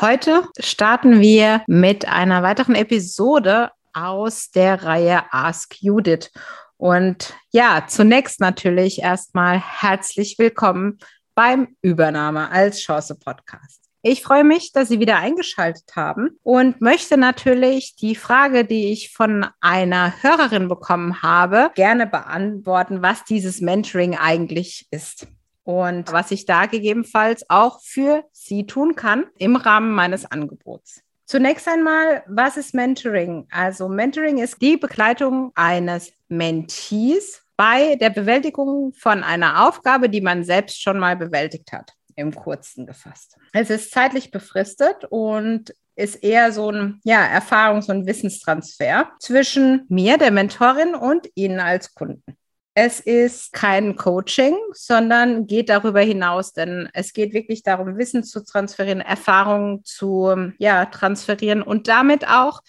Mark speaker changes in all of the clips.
Speaker 1: Heute starten wir mit einer weiteren Episode aus der Reihe Ask Judith. Und ja, zunächst natürlich erstmal herzlich willkommen beim Übernahme als Chance Podcast. Ich freue mich, dass Sie wieder eingeschaltet haben und möchte natürlich die Frage, die ich von einer Hörerin bekommen habe, gerne beantworten, was dieses Mentoring eigentlich ist und was ich da gegebenenfalls auch für Sie tun kann im Rahmen meines Angebots. Zunächst einmal, was ist Mentoring? Also Mentoring ist die Begleitung eines Mentees bei der Bewältigung von einer Aufgabe, die man selbst schon mal bewältigt hat, im kurzen gefasst. Es ist zeitlich befristet und ist eher so ein ja, Erfahrungs- und Wissenstransfer zwischen mir, der Mentorin, und Ihnen als Kunden. Es ist kein Coaching, sondern geht darüber hinaus, denn es geht wirklich darum, Wissen zu transferieren, Erfahrungen zu ja, transferieren und damit auch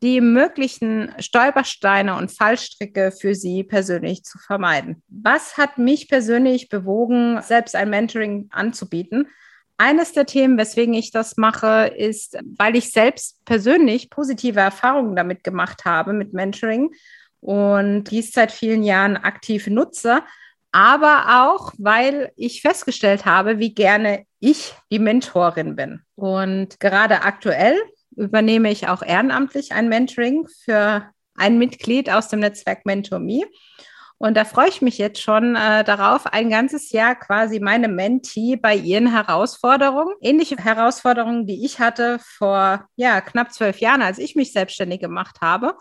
Speaker 1: die möglichen Stolpersteine und Fallstricke für Sie persönlich zu vermeiden. Was hat mich persönlich bewogen, selbst ein Mentoring anzubieten? Eines der Themen, weswegen ich das mache, ist, weil ich selbst persönlich positive Erfahrungen damit gemacht habe mit Mentoring und dies seit vielen Jahren aktiv nutze, aber auch, weil ich festgestellt habe, wie gerne ich die Mentorin bin. Und gerade aktuell übernehme ich auch ehrenamtlich ein Mentoring für ein Mitglied aus dem Netzwerk MentorMe. Und da freue ich mich jetzt schon äh, darauf, ein ganzes Jahr quasi meine Mentee bei ihren Herausforderungen, ähnliche Herausforderungen, die ich hatte vor ja, knapp zwölf Jahren, als ich mich selbstständig gemacht habe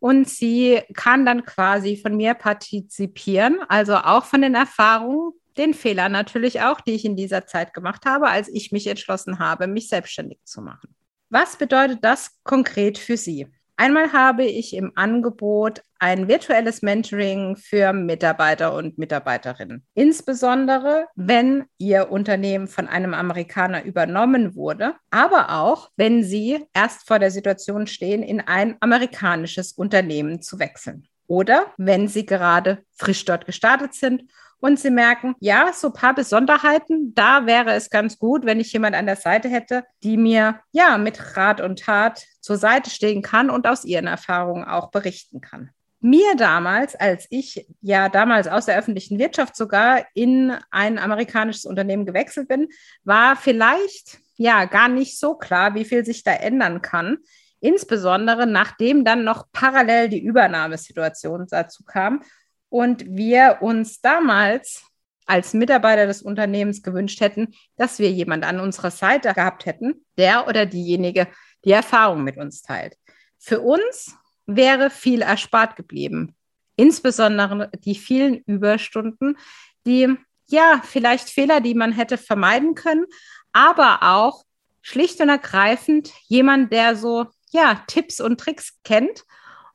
Speaker 1: und sie kann dann quasi von mir partizipieren, also auch von den Erfahrungen, den Fehlern natürlich auch, die ich in dieser Zeit gemacht habe, als ich mich entschlossen habe, mich selbstständig zu machen. Was bedeutet das konkret für Sie? Einmal habe ich im Angebot ein virtuelles Mentoring für Mitarbeiter und Mitarbeiterinnen. Insbesondere, wenn Ihr Unternehmen von einem Amerikaner übernommen wurde, aber auch, wenn Sie erst vor der Situation stehen, in ein amerikanisches Unternehmen zu wechseln. Oder wenn Sie gerade frisch dort gestartet sind und sie merken, ja, so ein paar Besonderheiten, da wäre es ganz gut, wenn ich jemand an der Seite hätte, die mir ja mit Rat und Tat zur Seite stehen kann und aus ihren Erfahrungen auch berichten kann. Mir damals, als ich ja damals aus der öffentlichen Wirtschaft sogar in ein amerikanisches Unternehmen gewechselt bin, war vielleicht ja gar nicht so klar, wie viel sich da ändern kann. Insbesondere nachdem dann noch parallel die Übernahmesituation dazu kam und wir uns damals als Mitarbeiter des Unternehmens gewünscht hätten, dass wir jemand an unserer Seite gehabt hätten, der oder diejenige die Erfahrung mit uns teilt. Für uns wäre viel erspart geblieben. Insbesondere die vielen Überstunden, die ja vielleicht Fehler, die man hätte vermeiden können, aber auch schlicht und ergreifend jemand, der so ja Tipps und Tricks kennt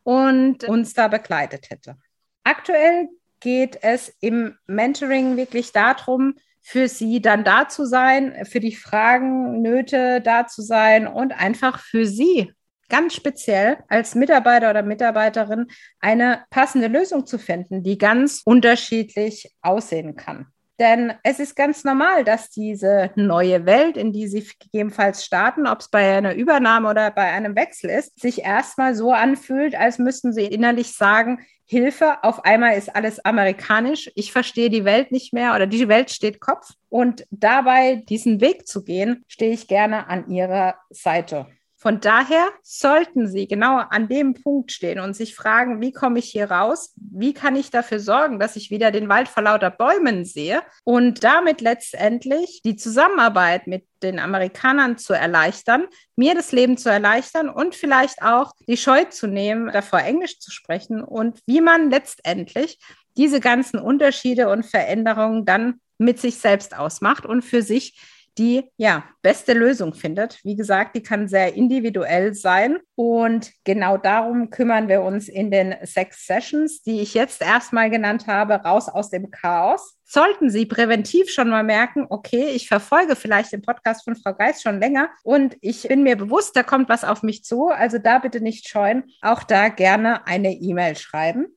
Speaker 1: und uns da begleitet hätte. Aktuell geht es im Mentoring wirklich darum, für Sie dann da zu sein, für die Fragen, Nöte da zu sein und einfach für Sie ganz speziell als Mitarbeiter oder Mitarbeiterin eine passende Lösung zu finden, die ganz unterschiedlich aussehen kann. Denn es ist ganz normal, dass diese neue Welt, in die Sie gegebenenfalls starten, ob es bei einer Übernahme oder bei einem Wechsel ist, sich erstmal so anfühlt, als müssten Sie innerlich sagen, Hilfe, auf einmal ist alles amerikanisch, ich verstehe die Welt nicht mehr oder die Welt steht Kopf. Und dabei diesen Weg zu gehen, stehe ich gerne an Ihrer Seite. Von daher sollten Sie genau an dem Punkt stehen und sich fragen, wie komme ich hier raus? Wie kann ich dafür sorgen, dass ich wieder den Wald vor lauter Bäumen sehe und damit letztendlich die Zusammenarbeit mit den Amerikanern zu erleichtern, mir das Leben zu erleichtern und vielleicht auch die Scheu zu nehmen, davor Englisch zu sprechen und wie man letztendlich diese ganzen Unterschiede und Veränderungen dann mit sich selbst ausmacht und für sich die ja beste Lösung findet. Wie gesagt, die kann sehr individuell sein und genau darum kümmern wir uns in den sechs Sessions, die ich jetzt erstmal genannt habe, raus aus dem Chaos. Sollten Sie präventiv schon mal merken, okay, ich verfolge vielleicht den Podcast von Frau Geis schon länger und ich bin mir bewusst, da kommt was auf mich zu, also da bitte nicht scheuen, auch da gerne eine E-Mail schreiben.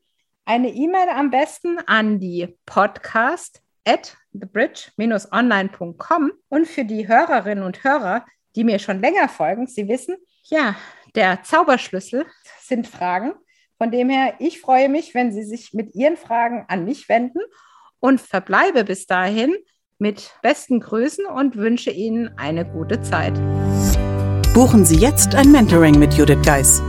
Speaker 1: Eine E-Mail am besten an die Podcast at thebridge-online.com. Und für die Hörerinnen und Hörer, die mir schon länger folgen, Sie wissen, ja, der Zauberschlüssel sind Fragen. Von dem her, ich freue mich, wenn Sie sich mit Ihren Fragen an mich wenden und verbleibe bis dahin mit besten Grüßen und wünsche Ihnen eine gute Zeit.
Speaker 2: Buchen Sie jetzt ein Mentoring mit Judith Geis,